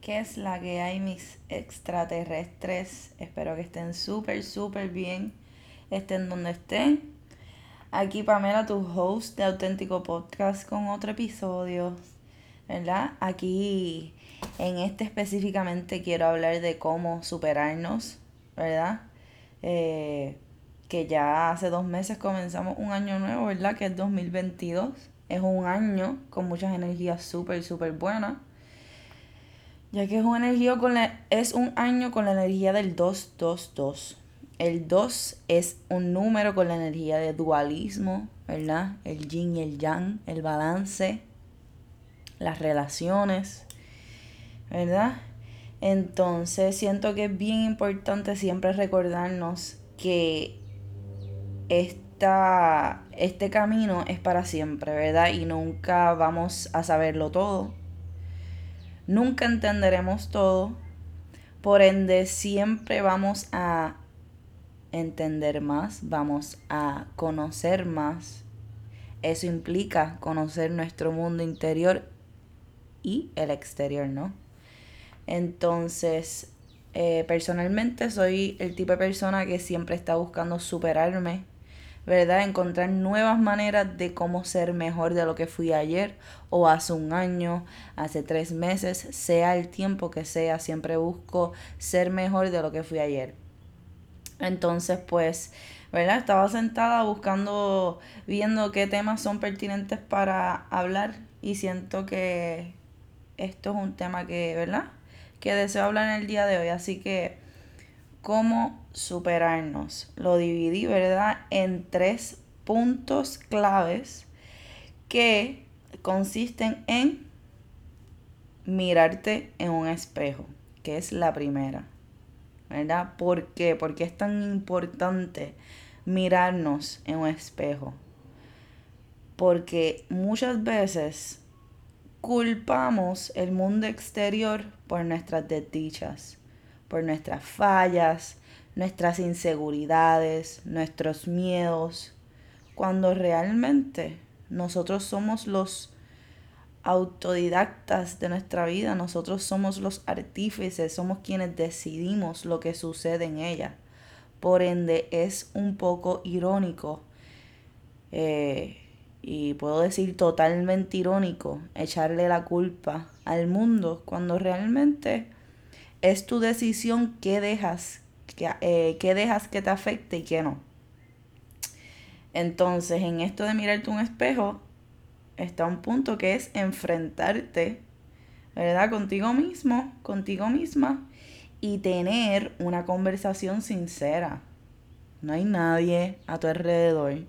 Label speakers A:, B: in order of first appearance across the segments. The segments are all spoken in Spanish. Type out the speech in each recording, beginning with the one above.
A: ¿Qué es la que hay mis extraterrestres? Espero que estén súper, súper bien. Estén donde estén. Aquí Pamela, tu host de Auténtico Podcast con otro episodio. ¿Verdad? Aquí en este específicamente quiero hablar de cómo superarnos. ¿Verdad? Eh, que ya hace dos meses comenzamos un año nuevo, ¿verdad? Que es 2022. Es un año con muchas energías súper, súper buenas ya que es, una energía con es un año con la energía del 222. El 2 es un número con la energía de dualismo, ¿verdad? El yin y el yang, el balance, las relaciones, ¿verdad? Entonces siento que es bien importante siempre recordarnos que esta, este camino es para siempre, ¿verdad? Y nunca vamos a saberlo todo Nunca entenderemos todo, por ende siempre vamos a entender más, vamos a conocer más. Eso implica conocer nuestro mundo interior y el exterior, ¿no? Entonces, eh, personalmente soy el tipo de persona que siempre está buscando superarme, ¿verdad? Encontrar nuevas maneras de cómo ser mejor de lo que fui ayer o hace un año, hace tres meses, sea el tiempo que sea, siempre busco ser mejor de lo que fui ayer. Entonces, pues, ¿verdad? Estaba sentada buscando, viendo qué temas son pertinentes para hablar y siento que esto es un tema que, ¿verdad? Que deseo hablar en el día de hoy. Así que cómo superarnos. Lo dividí, ¿verdad?, en tres puntos claves que consisten en mirarte en un espejo, que es la primera. ¿Verdad? ¿Por qué? Porque es tan importante mirarnos en un espejo. Porque muchas veces culpamos el mundo exterior por nuestras desdichas por nuestras fallas, nuestras inseguridades, nuestros miedos, cuando realmente nosotros somos los autodidactas de nuestra vida, nosotros somos los artífices, somos quienes decidimos lo que sucede en ella. Por ende, es un poco irónico, eh, y puedo decir totalmente irónico, echarle la culpa al mundo cuando realmente es tu decisión qué dejas, eh, qué, dejas que te afecte y qué no. Entonces, en esto de mirarte un espejo, está un punto que es enfrentarte, ¿verdad? Contigo mismo, contigo misma, y tener una conversación sincera. No hay nadie a tu alrededor.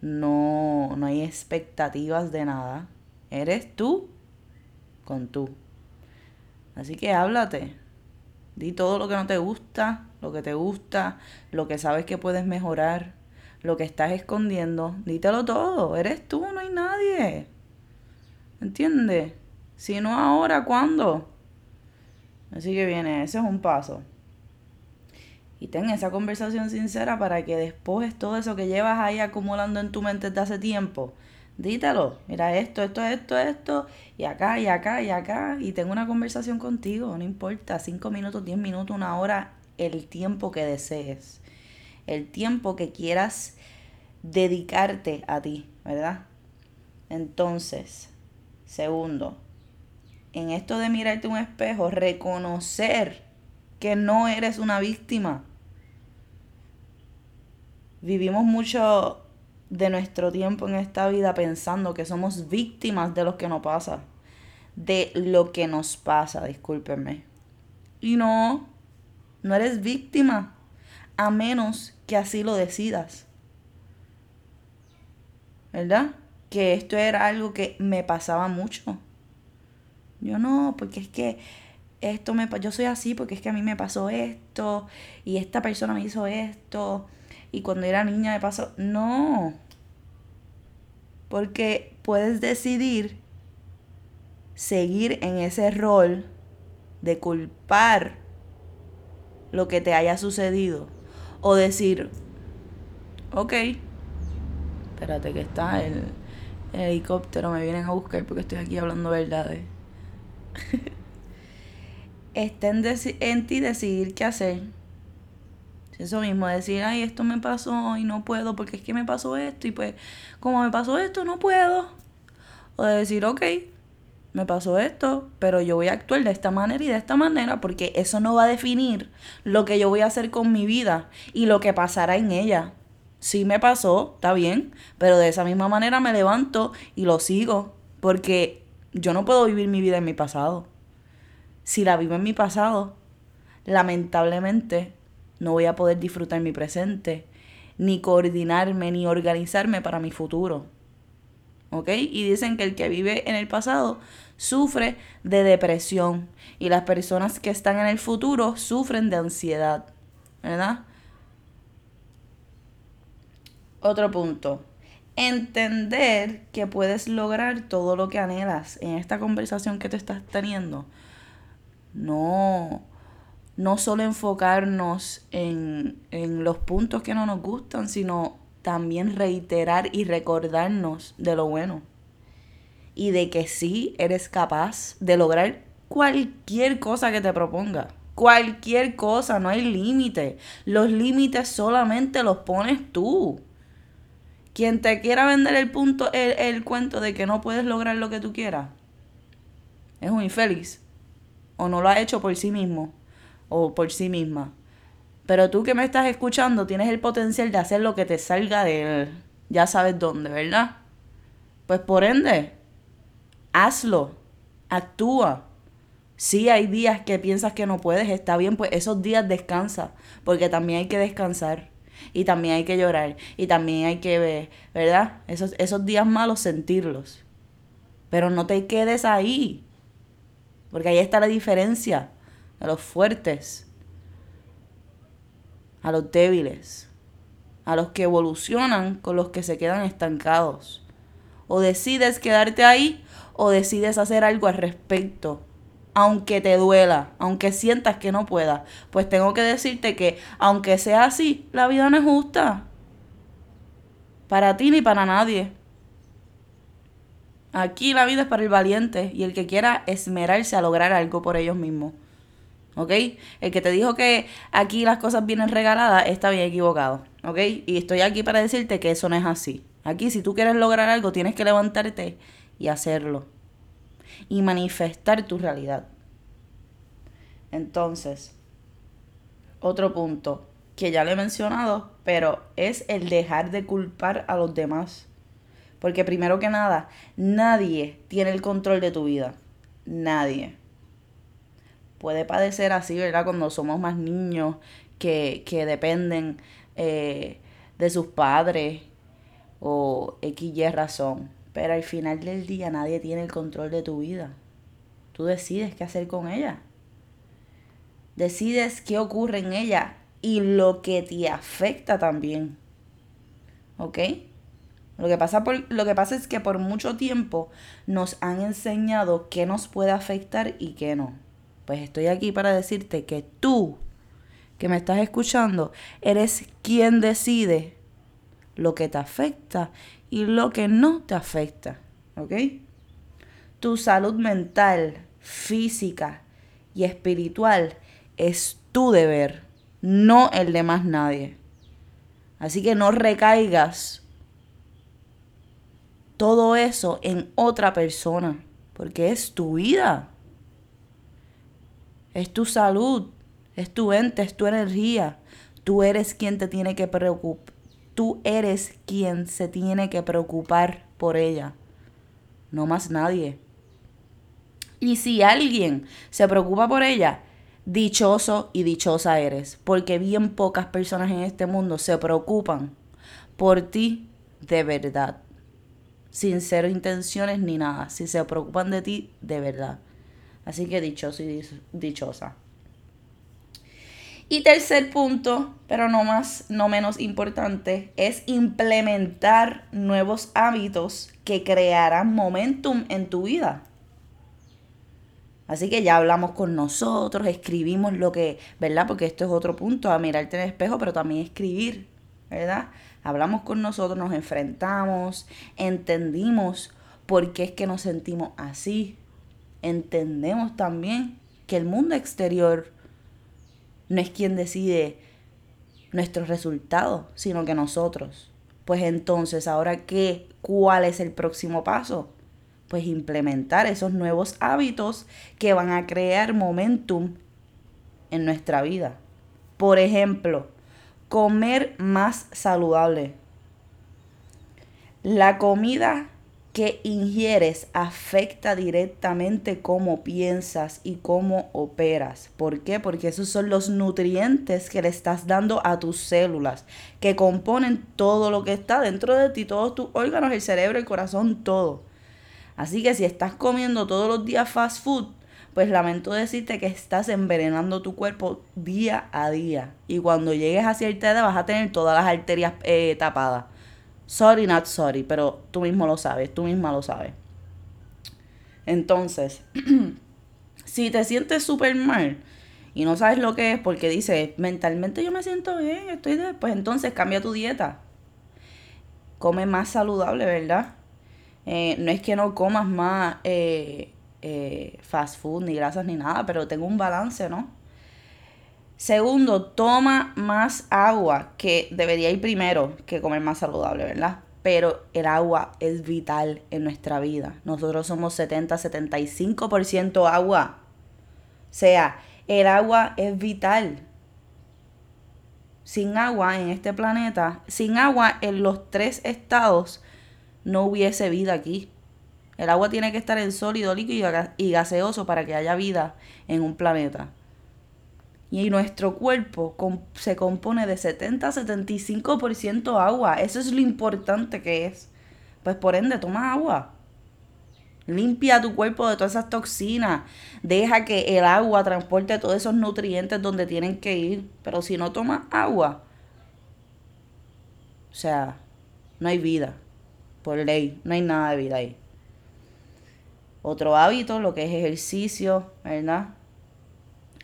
A: No, no hay expectativas de nada. Eres tú con tú. Así que háblate. Di todo lo que no te gusta, lo que te gusta, lo que sabes que puedes mejorar, lo que estás escondiendo. Dítelo todo. Eres tú, no hay nadie. ¿Entiendes? Si no ahora, ¿cuándo? Así que viene, ese es un paso. Y ten esa conversación sincera para que después todo eso que llevas ahí acumulando en tu mente desde hace tiempo, dítelo, mira esto, esto, esto, esto, y acá, y acá, y acá, y tengo una conversación contigo, no importa, cinco minutos, diez minutos, una hora, el tiempo que desees, el tiempo que quieras dedicarte a ti, ¿verdad? Entonces, segundo, en esto de mirarte un espejo, reconocer que no eres una víctima. Vivimos mucho de nuestro tiempo en esta vida pensando que somos víctimas de lo que nos pasa. De lo que nos pasa, discúlpenme. Y no, no eres víctima, a menos que así lo decidas. ¿Verdad? Que esto era algo que me pasaba mucho. Yo no, porque es que esto me yo soy así porque es que a mí me pasó esto y esta persona me hizo esto y cuando era niña me pasó. No. Porque puedes decidir seguir en ese rol de culpar lo que te haya sucedido. O decir, ok, espérate que está el, el helicóptero, me vienen a buscar porque estoy aquí hablando verdades. está en, en ti decidir qué hacer. Eso mismo, decir, ay, esto me pasó y no puedo porque es que me pasó esto y pues como me pasó esto, no puedo. O de decir, ok, me pasó esto, pero yo voy a actuar de esta manera y de esta manera porque eso no va a definir lo que yo voy a hacer con mi vida y lo que pasará en ella. Sí me pasó, está bien, pero de esa misma manera me levanto y lo sigo porque yo no puedo vivir mi vida en mi pasado. Si la vivo en mi pasado, lamentablemente no voy a poder disfrutar mi presente, ni coordinarme, ni organizarme para mi futuro. ¿ok? Y dicen que el que vive en el pasado sufre de depresión y las personas que están en el futuro sufren de ansiedad, ¿verdad? Otro punto. Entender que puedes lograr todo lo que anhelas en esta conversación que te estás teniendo. No, no solo enfocarnos en, en los puntos que no nos gustan, sino también reiterar y recordarnos de lo bueno. Y de que sí eres capaz de lograr cualquier cosa que te proponga. Cualquier cosa, no hay límite. Los límites solamente los pones tú. Quien te quiera vender el punto, el, el cuento de que no puedes lograr lo que tú quieras, es un infeliz. O no lo ha hecho por sí mismo. O por sí misma. Pero tú que me estás escuchando tienes el potencial de hacer lo que te salga de él. Ya sabes dónde, ¿verdad? Pues por ende, hazlo, actúa. Si hay días que piensas que no puedes, está bien, pues esos días descansa, porque también hay que descansar y también hay que llorar y también hay que ver, ¿verdad? Esos, esos días malos sentirlos. Pero no te quedes ahí, porque ahí está la diferencia de los fuertes a los débiles, a los que evolucionan con los que se quedan estancados. O decides quedarte ahí o decides hacer algo al respecto, aunque te duela, aunque sientas que no puedas. Pues tengo que decirte que aunque sea así, la vida no es justa. Para ti ni para nadie. Aquí la vida es para el valiente y el que quiera esmerarse a lograr algo por ellos mismos. ¿Ok? El que te dijo que aquí las cosas vienen regaladas está bien equivocado, ¿ok? Y estoy aquí para decirte que eso no es así. Aquí si tú quieres lograr algo tienes que levantarte y hacerlo. Y manifestar tu realidad. Entonces, otro punto que ya le he mencionado, pero es el dejar de culpar a los demás. Porque primero que nada, nadie tiene el control de tu vida. Nadie puede padecer así, ¿verdad? Cuando somos más niños que, dependen eh, de sus padres o X y razón. Pero al final del día nadie tiene el control de tu vida. Tú decides qué hacer con ella. Decides qué ocurre en ella y lo que te afecta también. ¿Ok? Lo que, pasa por, lo que pasa es que por mucho tiempo nos han enseñado qué nos puede afectar y qué no. Pues estoy aquí para decirte que tú, que me estás escuchando, eres quien decide lo que te afecta y lo que no te afecta. ¿Ok? Tu salud mental, física y espiritual es tu deber, no el de más nadie. Así que no recaigas todo eso en otra persona, porque es tu vida es tu salud, es tu ente, es tu energía. Tú eres quien te tiene que preocupar. Tú eres quien se tiene que preocupar por ella, no más nadie. Y si alguien se preocupa por ella, dichoso y dichosa eres, porque bien pocas personas en este mundo se preocupan por ti de verdad, sin cero intenciones ni nada, si se preocupan de ti de verdad. Así que dichoso y dichosa. Y tercer punto, pero no más, no menos importante, es implementar nuevos hábitos que crearán momentum en tu vida. Así que ya hablamos con nosotros, escribimos lo que, ¿verdad? Porque esto es otro punto, a mirarte en el espejo, pero también escribir, ¿verdad? Hablamos con nosotros, nos enfrentamos, entendimos por qué es que nos sentimos así, entendemos también que el mundo exterior no es quien decide nuestros resultados, sino que nosotros. Pues entonces, ¿ahora qué? ¿Cuál es el próximo paso? Pues implementar esos nuevos hábitos que van a crear momentum en nuestra vida. Por ejemplo, comer más saludable. La comida que ingieres afecta directamente cómo piensas y cómo operas. ¿Por qué? Porque esos son los nutrientes que le estás dando a tus células, que componen todo lo que está dentro de ti, todos tus órganos, el cerebro, el corazón, todo. Así que si estás comiendo todos los días fast food, pues lamento decirte que estás envenenando tu cuerpo día a día. Y cuando llegues a cierta edad vas a tener todas las arterias eh, tapadas. Sorry, not sorry, pero tú mismo lo sabes, tú misma lo sabes. Entonces, si te sientes súper mal y no sabes lo que es porque dices, mentalmente yo me siento bien, estoy de... Pues entonces cambia tu dieta. Come más saludable, ¿verdad? Eh, no es que no comas más eh, eh, fast food, ni grasas, ni nada, pero tengo un balance, ¿no? Segundo, toma más agua, que debería ir primero que comer más saludable, ¿verdad? Pero el agua es vital en nuestra vida. Nosotros somos 70-75% agua. O sea, el agua es vital. Sin agua en este planeta, sin agua en los tres estados, no hubiese vida aquí. El agua tiene que estar en sólido, líquido y gaseoso para que haya vida en un planeta. Y nuestro cuerpo se compone de 70-75% agua. Eso es lo importante que es. Pues por ende, toma agua. Limpia tu cuerpo de todas esas toxinas. Deja que el agua transporte todos esos nutrientes donde tienen que ir. Pero si no tomas agua, o sea, no hay vida. Por ley, no hay nada de vida ahí. Otro hábito, lo que es ejercicio, ¿verdad?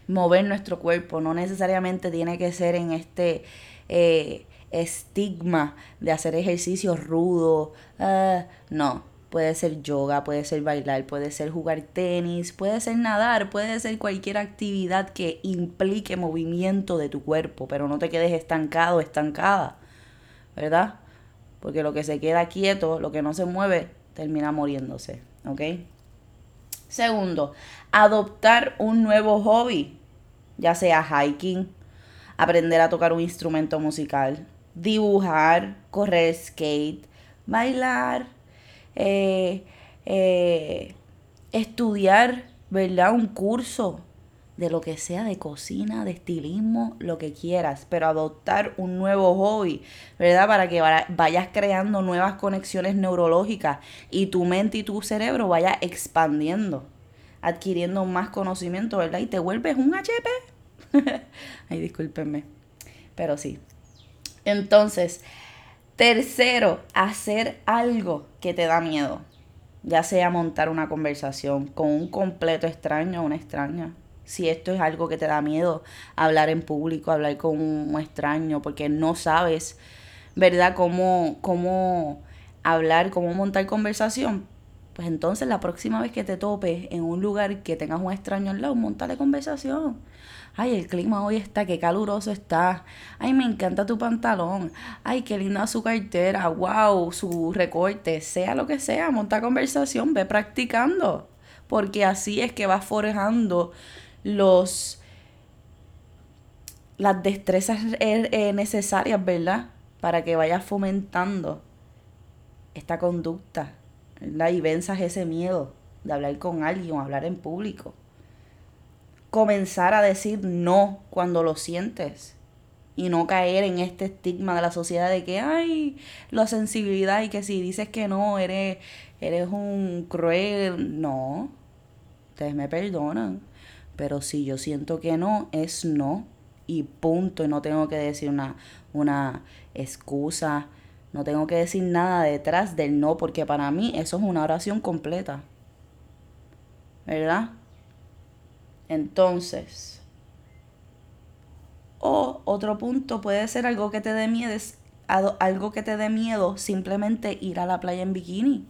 A: Mover nuestro cuerpo, no necesariamente tiene que ser en este eh, estigma de hacer ejercicios rudos, ah, no, puede ser yoga, puede ser bailar, puede ser jugar tenis, puede ser nadar, puede ser cualquier actividad que implique movimiento de tu cuerpo, pero no te quedes estancado, estancada, ¿verdad? Porque lo que se queda quieto, lo que no se mueve, termina muriéndose, ¿ok? Segundo, adoptar un nuevo hobby, ya sea hiking, aprender a tocar un instrumento musical, dibujar, correr skate, bailar, eh, eh, estudiar, ¿verdad? Un curso de lo que sea, de cocina, de estilismo, lo que quieras, pero adoptar un nuevo hobby, ¿verdad? Para que vayas creando nuevas conexiones neurológicas y tu mente y tu cerebro vaya expandiendo, adquiriendo más conocimiento, ¿verdad? Y te vuelves un HP. Ay, discúlpenme, pero sí. Entonces, tercero, hacer algo que te da miedo, ya sea montar una conversación con un completo extraño o una extraña si esto es algo que te da miedo, hablar en público, hablar con un extraño, porque no sabes, ¿verdad?, cómo, cómo hablar, cómo montar conversación. Pues entonces la próxima vez que te topes en un lugar que tengas un extraño al lado, montale conversación. Ay, el clima hoy está, qué caluroso está. Ay, me encanta tu pantalón. Ay, qué linda su cartera. Wow, su recorte. Sea lo que sea, monta conversación, ve practicando. Porque así es que vas forjando los las destrezas eh, eh, necesarias, ¿verdad? Para que vayas fomentando esta conducta, ¿verdad? Y venzas ese miedo de hablar con alguien hablar en público. Comenzar a decir no cuando lo sientes y no caer en este estigma de la sociedad de que, ay, la sensibilidad y que si dices que no, eres, eres un cruel. No, ustedes me perdonan. Pero si yo siento que no, es no y punto. Y no tengo que decir una, una excusa, no tengo que decir nada detrás del no, porque para mí eso es una oración completa. ¿Verdad? Entonces, o otro punto puede ser algo que te dé miedo, algo que te dé miedo, simplemente ir a la playa en bikini.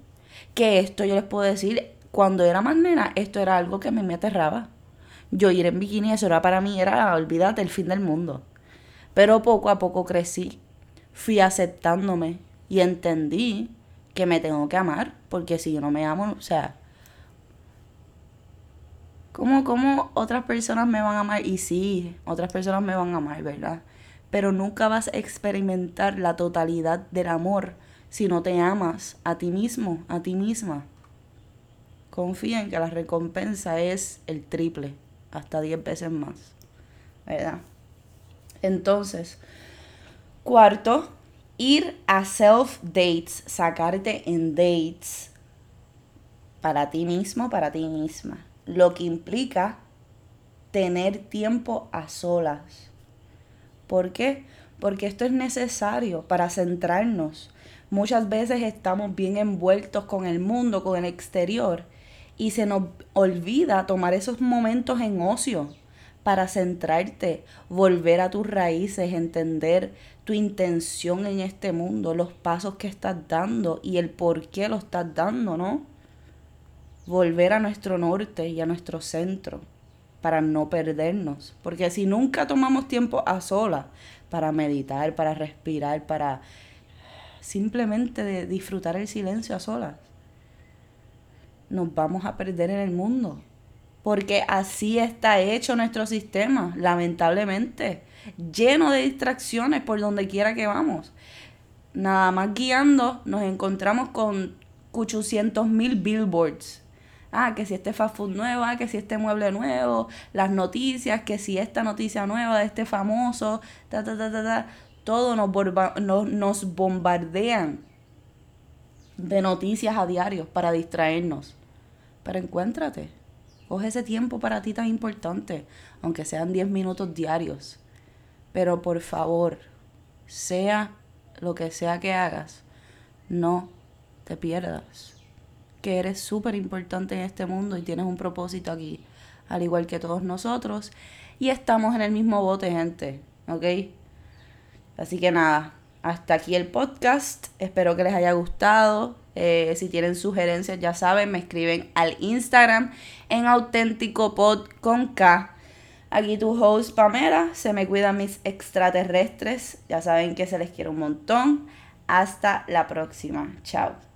A: Que esto yo les puedo decir, cuando era más nena, esto era algo que a mí me aterraba. Yo ir en bikini, eso era para mí, era, olvídate, el fin del mundo. Pero poco a poco crecí, fui aceptándome y entendí que me tengo que amar, porque si yo no me amo, o sea, ¿cómo, ¿cómo otras personas me van a amar? Y sí, otras personas me van a amar, ¿verdad? Pero nunca vas a experimentar la totalidad del amor si no te amas a ti mismo, a ti misma. Confía en que la recompensa es el triple, hasta 10 veces más, ¿verdad? Entonces, cuarto, ir a self dates, sacarte en dates para ti mismo, para ti misma. Lo que implica tener tiempo a solas. ¿Por qué? Porque esto es necesario para centrarnos. Muchas veces estamos bien envueltos con el mundo, con el exterior, y se nos olvida tomar esos momentos en ocio para centrarte, volver a tus raíces, entender tu intención en este mundo, los pasos que estás dando y el por qué lo estás dando, ¿no? Volver a nuestro norte y a nuestro centro para no perdernos. Porque si nunca tomamos tiempo a solas para meditar, para respirar, para simplemente disfrutar el silencio a solas, nos vamos a perder en el mundo porque así está hecho nuestro sistema, lamentablemente, lleno de distracciones por donde quiera que vamos. Nada más guiando nos encontramos con 800 mil billboards. Ah, que si este fast food nuevo, ah, que si este mueble nuevo, las noticias, que si esta noticia nueva de este famoso, ta, ta, ta, ta, ta. Todo nos, nos, nos bombardean de noticias a diario para distraernos. Pero encuéntrate. Coge ese tiempo para ti tan importante, aunque sean 10 minutos diarios. Pero por favor, sea lo que sea que hagas, no te pierdas. Que eres súper importante en este mundo y tienes un propósito aquí, al igual que todos nosotros. Y estamos en el mismo bote, gente. ¿Ok? Así que nada, hasta aquí el podcast. Espero que les haya gustado. Eh, si tienen sugerencias, ya saben, me escriben al Instagram en auténtico pod con K. Aquí tu host Pamela, se me cuidan mis extraterrestres. Ya saben que se les quiere un montón. Hasta la próxima. Chao.